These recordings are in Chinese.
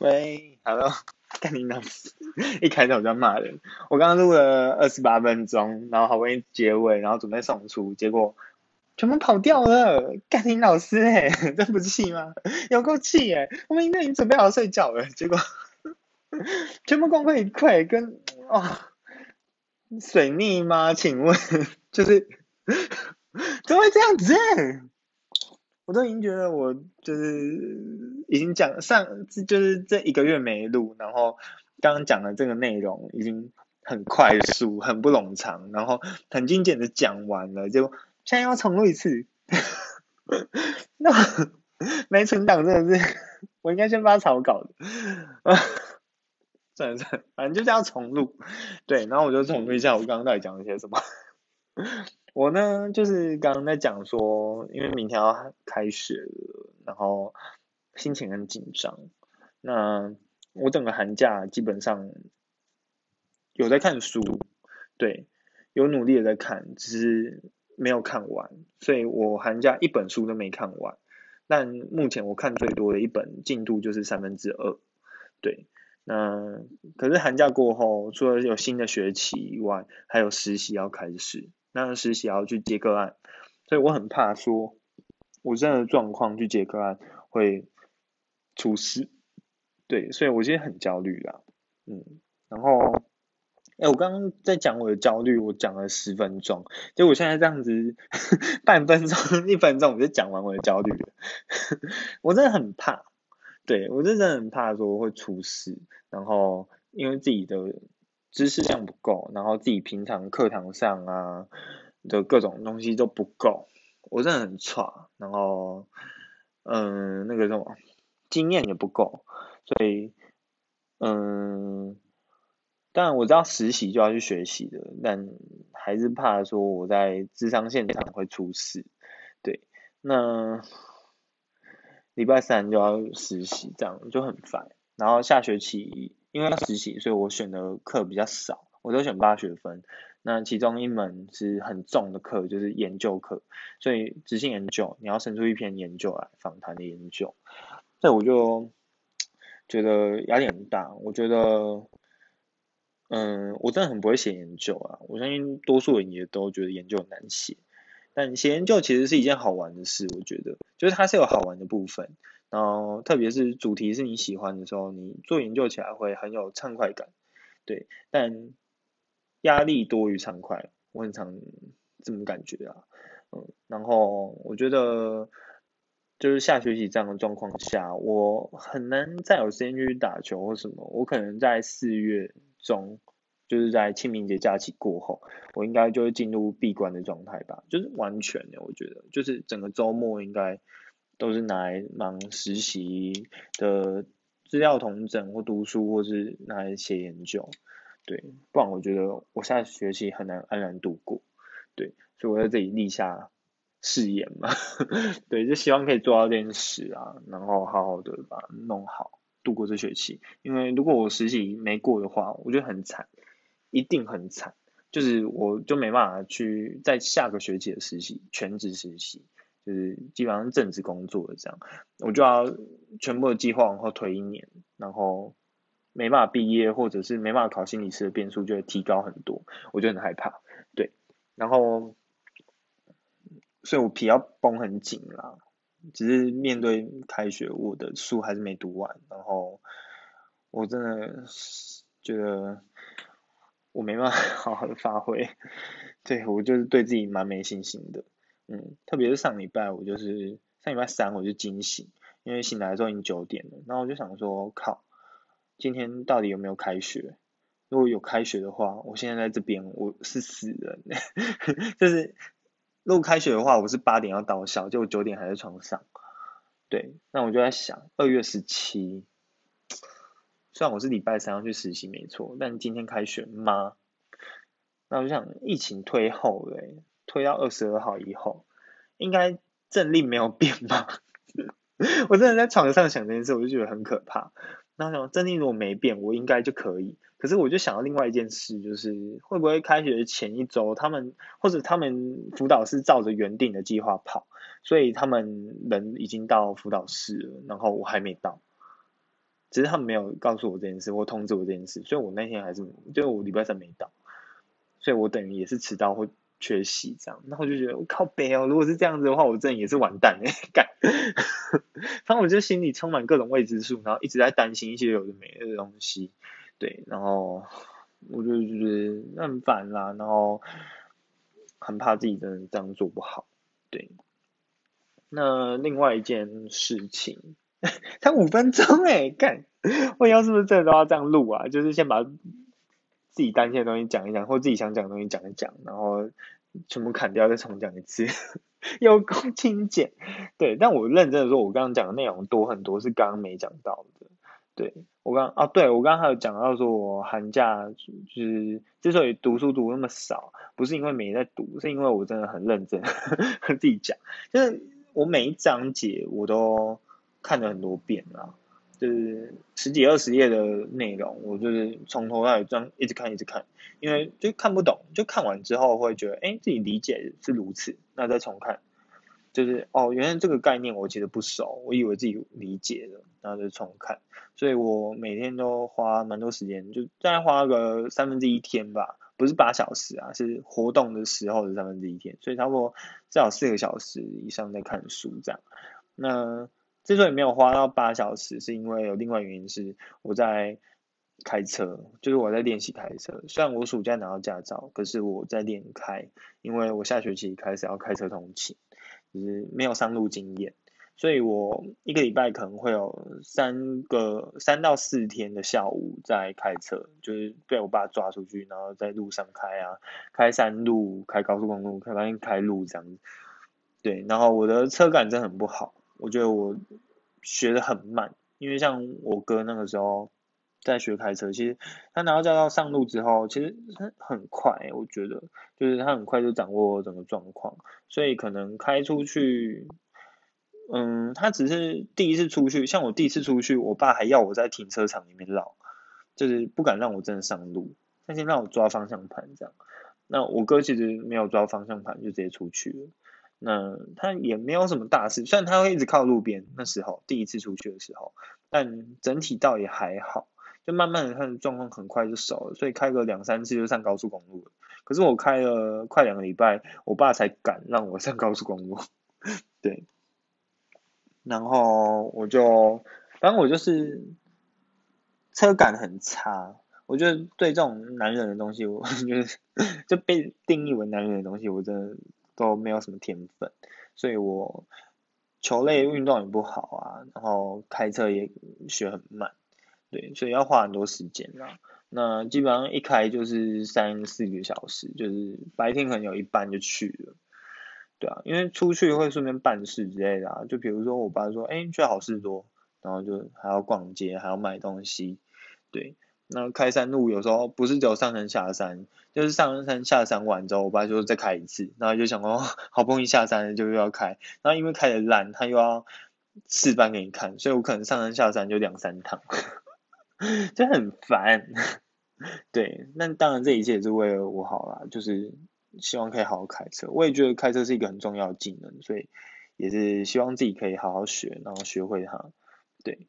喂，Hello，干你老师，一开头就要骂人。我刚刚录了二十八分钟，然后好不容易结尾，然后准备送出，结果全部跑掉了。干你老师哎，这不气吗？有够气哎！我们应该已经准备好睡觉了，结果 全部功亏一篑，跟啊水逆吗？请问就是怎么会这样子？我都已经觉得我就是已经讲上就是这一个月没录，然后刚刚讲的这个内容已经很快速、很不冗长，然后很精简的讲完了，就现在要重录一次，那没存档真的是，我应该先发草稿的，算了算了，反正就是要重录，对，然后我就重录一下我刚刚到底讲了些什么。我呢，就是刚刚在讲说，因为明天要开学了，然后心情很紧张。那我整个寒假基本上有在看书，对，有努力的在看，只是没有看完，所以我寒假一本书都没看完。但目前我看最多的一本进度就是三分之二，对。那可是寒假过后，除了有新的学期以外，还有实习要开始。那实习要去接个案，所以我很怕说，我这样的状况去接个案会出事，对，所以我现在很焦虑啦，嗯，然后，哎，我刚刚在讲我的焦虑，我讲了十分钟，结果现在这样子 半分钟、一分钟我就讲完我的焦虑了，我真的很怕，对我真的很怕说会出事，然后因为自己的。知识量不够，然后自己平常课堂上啊的各种东西都不够，我真的很差，然后嗯那个什么经验也不够，所以嗯当然我知道实习就要去学习的，但还是怕说我在智商现场会出事，对，那礼拜三就要实习，这样就很烦，然后下学期。因为要实习，所以我选的课比较少，我都选八学分。那其中一门是很重的课，就是研究课，所以执行研究，你要生出一篇研究来，访谈的研究。这我就觉得压力很大。我觉得，嗯，我真的很不会写研究啊。我相信多数人也都觉得研究很难写，但写研究其实是一件好玩的事。我觉得，就是它是有好玩的部分。然后，特别是主题是你喜欢的时候，你做研究起来会很有畅快感，对。但压力多于畅快，我很常这么感觉啊，嗯。然后我觉得，就是下学期这样的状况下，我很难再有时间去打球或什么。我可能在四月中，就是在清明节假期过后，我应该就会进入闭关的状态吧，就是完全的，我觉得，就是整个周末应该。都是拿来忙实习的资料统整或读书，或是拿来写研究，对，不然我觉得我下学期很难安然度过，对，所以我在这里立下誓言嘛，对，就希望可以做到这件事啊，然后好好的把它弄好，度过这学期，因为如果我实习没过的话，我觉得很惨，一定很惨，就是我就没办法去在下个学期的实习全职实习。就是基本上正职工作的这样，我就要全部的计划往后推一年，然后没办法毕业，或者是没办法考心理师的变数就会提高很多，我就很害怕。对，然后，所以我皮要绷很紧啦。只是面对开学，我的书还是没读完，然后我真的觉得我没办法 好好的发挥，对我就是对自己蛮没信心的。嗯，特别是上礼拜，我就是上礼拜三我就惊醒，因为醒来的时候已经九点了，然后我就想说，靠，今天到底有没有开学？如果有开学的话，我现在在这边我是死人，就是如果开学的话，我是八点要到校，就九点还在床上。对，那我就在想，二月十七，虽然我是礼拜三要去实习没错，但今天开学吗？那我就想，疫情推后嘞。推到二十二号以后，应该政令没有变吧？我真的在床上想这件事，我就觉得很可怕。那想政令如果没变，我应该就可以。可是我就想到另外一件事，就是会不会开学前一周，他们或者他们辅导室照着原定的计划跑，所以他们人已经到辅导室了，然后我还没到。只是他们没有告诉我这件事或通知我这件事，所以我那天还是就我礼拜三没到，所以我等于也是迟到或缺席这样，然后我就觉得我靠北哦，如果是这样子的话，我真的也是完蛋哎，干，反正我就心里充满各种未知数，然后一直在担心一些有的没的东西，对，然后我就觉得很烦啦，然后很怕自己真的这样做不好，对。那另外一件事情，才五分钟哎，干，我以后是不是真的都要这样录啊？就是先把自己担心的东西讲一讲，或自己想讲的东西讲一讲，然后全部砍掉再重讲一次，有够精简。对，但我认真的说，我刚刚讲的内容多很多，是刚刚没讲到的。对我刚啊，对我刚刚还有讲到说，我寒假就是之所以读书读那么少，不是因为没在读，是因为我真的很认真，自己讲，就是。我每一章节我都看了很多遍啦，就是十几二十页的内容，我就是从头到尾这样一直看一直看，因为就看不懂，就看完之后会觉得，哎，自己理解是如此，那再重看，就是哦，原来这个概念我其实不熟，我以为自己理解了，然后就重看，所以我每天都花蛮多时间，就大概花个三分之一天吧。不是八小时啊，是活动的时候的三分之一天，所以差不多至少四个小时以上在看书这样。那之所以没有花到八小时，是因为有另外原因是我在开车，就是我在练习开车。虽然我暑假拿到驾照，可是我在练开，因为我下学期开始要开车通勤，就是没有上路经验。所以我一个礼拜可能会有三个三到四天的下午在开车，就是被我爸抓出去，然后在路上开啊，开山路、开高速公路、开发现开路这样子。对，然后我的车感真的很不好，我觉得我学的很慢，因为像我哥那个时候在学开车，其实他拿到驾照上路之后，其实很很快，我觉得就是他很快就掌握整个状况，所以可能开出去。嗯，他只是第一次出去，像我第一次出去，我爸还要我在停车场里面绕，就是不敢让我真的上路，他先让我抓方向盘这样。那我哥其实没有抓方向盘就直接出去了，那他也没有什么大事，虽然他会一直靠路边，那时候第一次出去的时候，但整体倒也还好，就慢慢的他的状况很快就熟了，所以开个两三次就上高速公路了。可是我开了快两个礼拜，我爸才敢让我上高速公路，对。然后我就，反正我就是车感很差。我觉得对这种男人的东西，我 就是 就被定义为男人的东西，我真的都没有什么天分。所以我球类运动也不好啊，然后开车也学很慢，对，所以要花很多时间啊。那基本上一开就是三四个小时，就是白天可能有一半就去了。对啊，因为出去会顺便办事之类的啊，就比如说我爸说，哎，去好事多，然后就还要逛街，还要买东西，对。那开山路有时候不是只有上山下山，就是上山下山完之后，我爸就再开一次，然后就想说，好不容易下山了就又要开，然后因为开的烂，他又要示范给你看，所以我可能上山下山就两三趟，就很烦。对，那当然这一切也是为了我好啦，就是。希望可以好好开车，我也觉得开车是一个很重要的技能，所以也是希望自己可以好好学，然后学会它。对，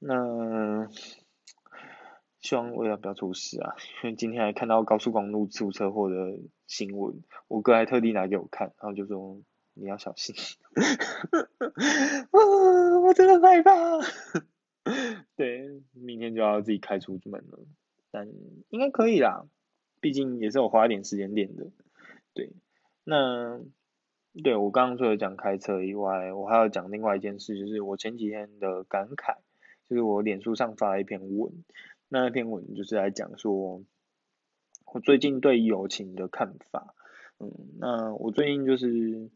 那希望我也不要出事啊，因为今天还看到高速公路出车祸的新闻，我哥还特地拿给我看，然后就说你要小心。啊，我真的害怕。对，明天就要自己开出门了，但应该可以啦。毕竟也是我花一点时间练的，对，那对我刚刚除了讲开车以外，我还要讲另外一件事，就是我前几天的感慨，就是我脸书上发了一篇文，那篇文就是来讲说，我最近对友情的看法，嗯，那我最近就是，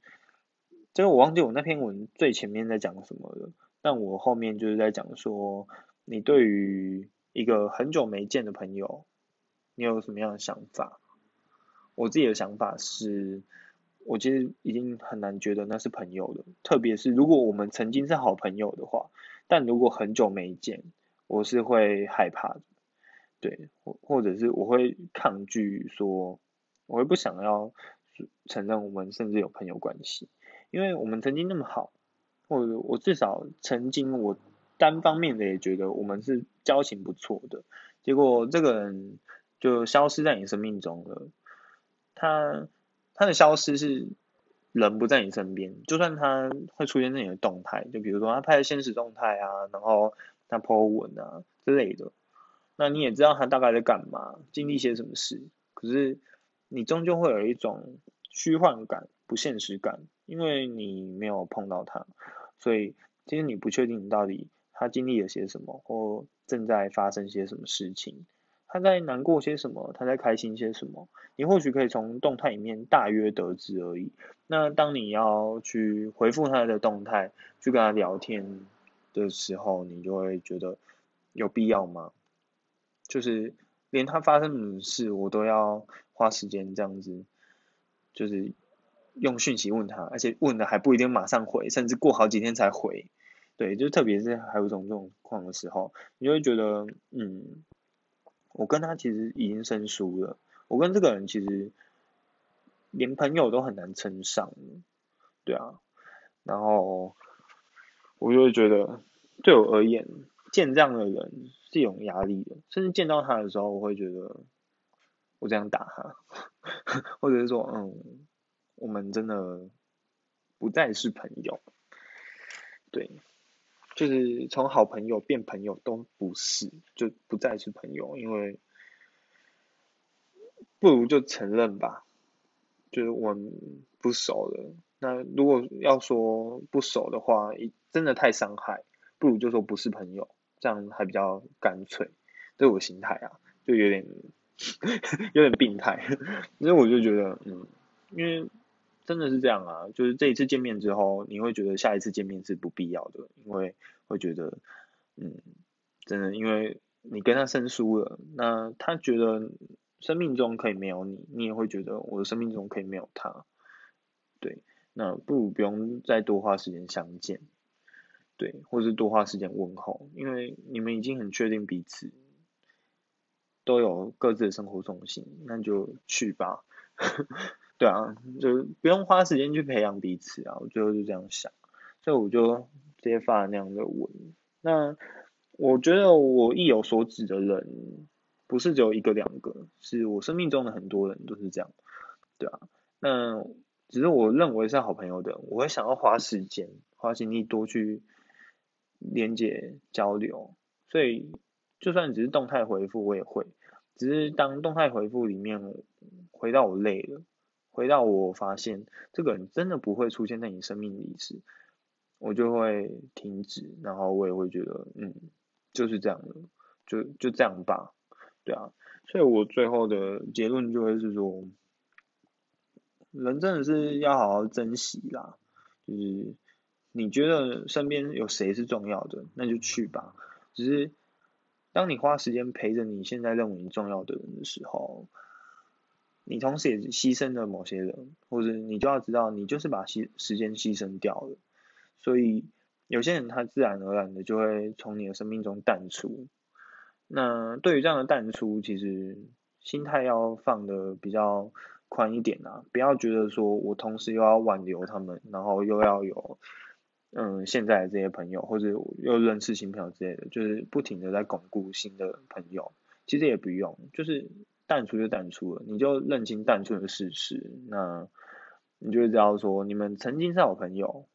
这个我忘记我那篇文最前面在讲什么了，但我后面就是在讲说，你对于一个很久没见的朋友。你有什么样的想法？我自己的想法是，我其实已经很难觉得那是朋友了。特别是如果我们曾经是好朋友的话，但如果很久没见，我是会害怕的。对，或或者是我会抗拒说，我会不想要承认我们甚至有朋友关系，因为我们曾经那么好，或者我至少曾经我单方面的也觉得我们是交情不错的，结果这个人就消失在你生命中了。他他的消失是人不在你身边，就算他会出现在你的动态，就比如说他拍的现实动态啊，然后他 po 文啊之类的，那你也知道他大概在干嘛，经历些什么事，可是你终究会有一种虚幻感、不现实感，因为你没有碰到他，所以其实你不确定你到底。他经历了些什么，或正在发生些什么事情？他在难过些什么？他在开心些什么？你或许可以从动态里面大约得知而已。那当你要去回复他的动态，去跟他聊天的时候，你就会觉得有必要吗？就是连他发生什么事，我都要花时间这样子，就是用讯息问他，而且问的还不一定马上回，甚至过好几天才回。对，就特别是还有一种状况的时候，你就会觉得，嗯，我跟他其实已经生疏了，我跟这个人其实连朋友都很难称上，对啊，然后我就会觉得，对我而言，见这样的人是有压力的，甚至见到他的时候，我会觉得我这样打他，或者是说，嗯，我们真的不再是朋友，对。就是从好朋友变朋友都不是，就不再是朋友，因为不如就承认吧，就是我们不熟了。那如果要说不熟的话，真的太伤害，不如就说不是朋友，这样还比较干脆。这我心态啊，就有点 有点病态，因为我就觉得，嗯，因为。真的是这样啊，就是这一次见面之后，你会觉得下一次见面是不必要的，因为会觉得，嗯，真的，因为你跟他生疏了，那他觉得生命中可以没有你，你也会觉得我的生命中可以没有他，对，那不如不用再多花时间相见，对，或是多花时间问候，因为你们已经很确定彼此都有各自的生活重心，那就去吧。对啊，就不用花时间去培养彼此啊，我最后就这样想，所以我就直接发了那样的文。那我觉得我意有所指的人，不是只有一个两个，是我生命中的很多人都是这样，对啊。那只是我认为是好朋友的，我会想要花时间、花精力多去连接交流，所以就算只是动态回复，我也会。只是当动态回复里面回到我累了。回到我发现这个人真的不会出现在你生命里时，我就会停止，然后我也会觉得，嗯，就是这样的，就就这样吧，对啊，所以我最后的结论就会是说，人真的是要好好珍惜啦，就是你觉得身边有谁是重要的，那就去吧，只是当你花时间陪着你现在认为重要的人的时候。你同时也牺牲了某些人，或者你就要知道，你就是把牺时间牺牲掉了。所以有些人他自然而然的就会从你的生命中淡出。那对于这样的淡出，其实心态要放的比较宽一点啊，不要觉得说我同时又要挽留他们，然后又要有嗯现在的这些朋友，或者又认识新朋友之类的，就是不停的在巩固新的朋友。其实也不用，就是。淡出就淡出了，你就认清淡出的事实，那你就知道说，你们曾经是好朋友，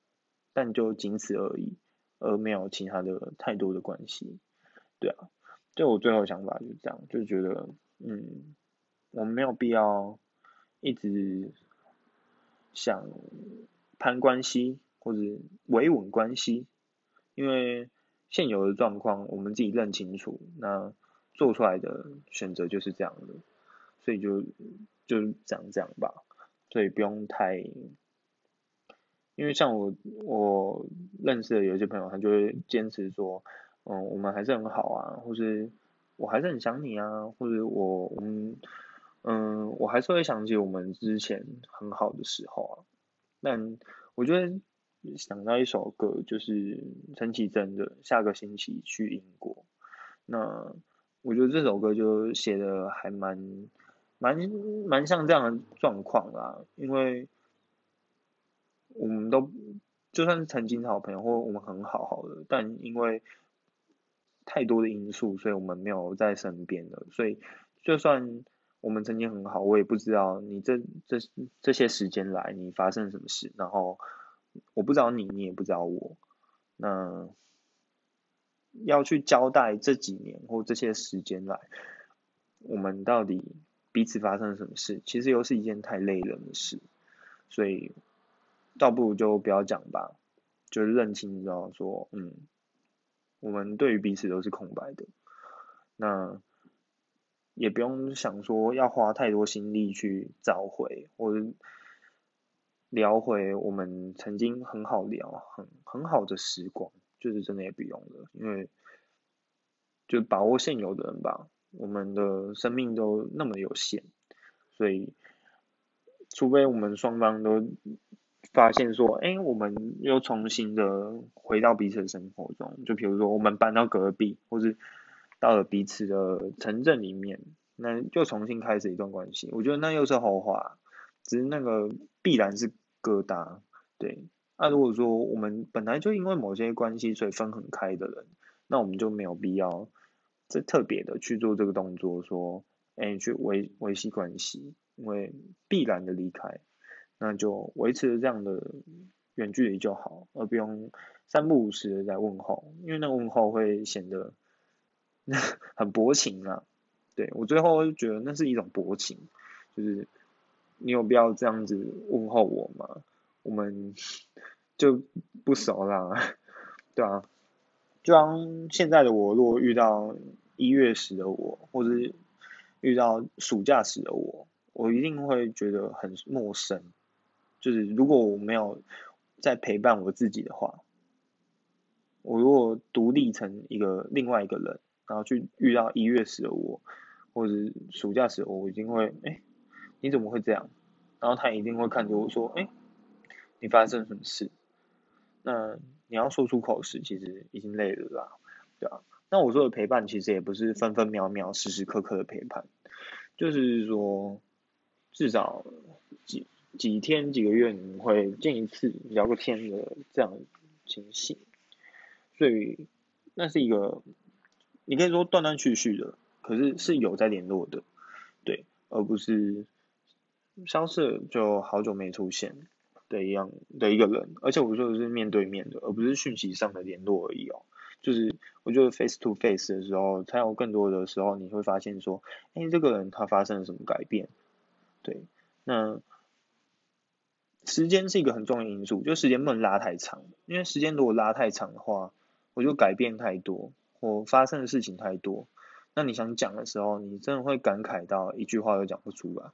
但就仅此而已，而没有其他的太多的关系，对啊，就我最后想法就是这样，就觉得，嗯，我们没有必要一直想攀关系或者维稳关系，因为现有的状况我们自己认清楚，那。做出来的选择就是这样的，所以就就讲这样吧，所以不用太，因为像我我认识的有些朋友，他就会坚持说，嗯，我们还是很好啊，或是我还是很想你啊，或者我嗯嗯，我还是会想起我们之前很好的时候啊，但我觉得想到一首歌，就是陈绮贞的《下个星期去英国》，那。我觉得这首歌就写的还蛮蛮蛮像这样的状况啦，因为我们都就算是曾经好朋友或我们很好好的，但因为太多的因素，所以我们没有在身边了。所以就算我们曾经很好，我也不知道你这这这些时间来你发生什么事，然后我不知道你，你也不知道我。那要去交代这几年或这些时间来，我们到底彼此发生了什么事，其实又是一件太累人的事，所以倒不如就不要讲吧，就认清知道说，嗯，我们对于彼此都是空白的，那也不用想说要花太多心力去找回或者聊回我们曾经很好聊、很很好的时光。就是真的也不用了，因为就把握现有的人吧。我们的生命都那么有限，所以除非我们双方都发现说，哎，我们又重新的回到彼此的生活中。就比如说，我们搬到隔壁，或是到了彼此的城镇里面，那就重新开始一段关系。我觉得那又是后话，只是那个必然是疙瘩，对。那如果说我们本来就因为某些关系所以分很开的人，那我们就没有必要这特别的去做这个动作，说，哎，去维维系关系，因为必然的离开，那就维持这样的远距离就好，而不用三不五时的在问候，因为那问候会显得 很薄情啊。对我最后就觉得那是一种薄情，就是你有必要这样子问候我吗？我们就不熟啦，对啊，就像现在的我，如果遇到一月时的我，或者遇到暑假时的我，我一定会觉得很陌生。就是如果我没有在陪伴我自己的话，我如果独立成一个另外一个人，然后去遇到一月时的我，或者暑假时，我我一定会，哎，你怎么会这样？然后他一定会看着我说，哎。你发生什么事？那你要说出口时，其实已经累了啦，对啊。那我说的陪伴，其实也不是分分秒秒、时时刻刻的陪伴，就是说至少几几天、几个月，你会见一次、聊个天的这样情形。所以那是一个，你可以说断断续续的，可是是有在联络的，对，而不是消失就好久没出现。的一样的一个人，而且我说的是面对面的，而不是讯息上的联络而已哦。就是我觉得 face to face 的时候，才有更多的时候，你会发现说，哎，这个人他发生了什么改变？对，那时间是一个很重要的因素，就时间不能拉太长，因为时间如果拉太长的话，我就改变太多，我发生的事情太多，那你想讲的时候，你真的会感慨到一句话都讲不出来。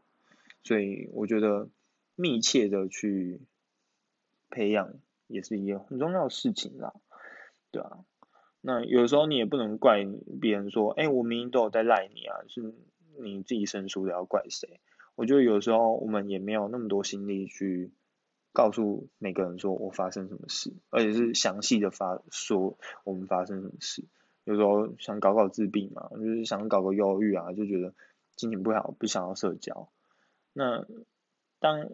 所以我觉得。密切的去培养也是一件很重要的事情啦，对啊，那有时候你也不能怪别人说，哎，我明明都有在赖你啊，是你自己生疏的，要怪谁？我觉得有时候我们也没有那么多心力去告诉每个人说我发生什么事，而且是详细的发说我们发生什么事。有时候想搞搞自闭嘛，就是想搞个忧郁啊，就觉得心情不好，不想要社交，那。当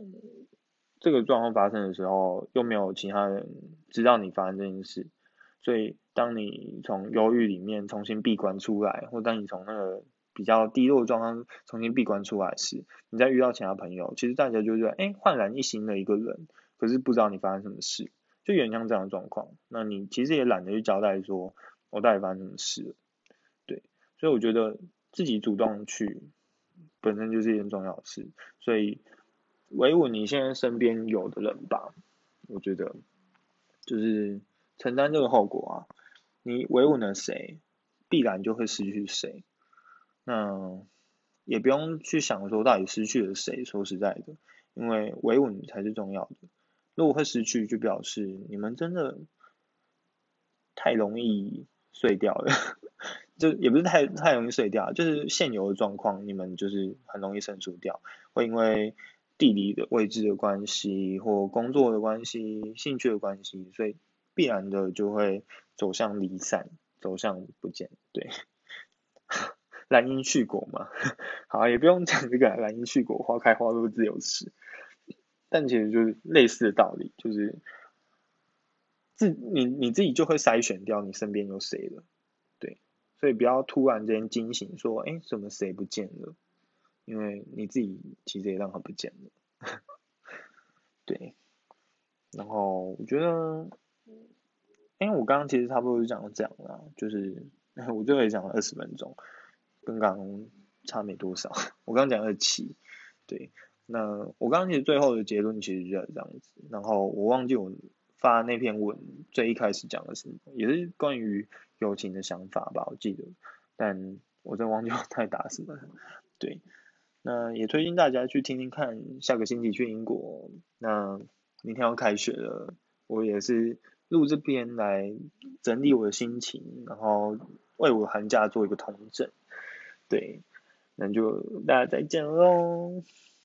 这个状况发生的时候，又没有其他人知道你发生这件事，所以当你从忧郁里面重新闭关出来，或当你从那个比较低落状况重新闭关出来时，你再遇到其他朋友，其实大家就觉得，哎，焕然一新的一个人，可是不知道你发生什么事，就原像这样的状况。那你其实也懒得去交代说，我到底发生什么事，对，所以我觉得自己主动去，本身就是一件重要的事，所以。维稳你现在身边有的人吧，我觉得就是承担这个后果啊。你维稳了谁，必然就会失去谁。那也不用去想说到底失去了谁。说实在的，因为维稳才是重要的。如果会失去，就表示你们真的太容易碎掉了。就也不是太太容易碎掉，就是现有的状况，你们就是很容易生疏掉，会因为。地理的位置的关系，或工作的关系、兴趣的关系，所以必然的就会走向离散，走向不见。对，兰因去果嘛，好，也不用讲这个兰因去果，花开花落自有时。但其实就是类似的道理，就是自你你自己就会筛选掉你身边有谁了。对，所以不要突然间惊醒说，哎，怎么谁不见了？因为你自己其实也让他不见了。对，然后我觉得，因为我刚刚其实差不多就讲这样了，就是 我最后也讲了二十分钟，跟刚刚差没多少。我刚刚讲二七，对，那我刚刚其实最后的结论其实就是这样子，然后我忘记我发那篇文最一开始讲的是，也是关于友情的想法吧，我记得，但我真忘记我太打什么，对。那也推荐大家去听听看，下个星期去英国。那明天要开学了，我也是录这边来整理我的心情，然后为我寒假做一个统整。对，那就大家再见喽。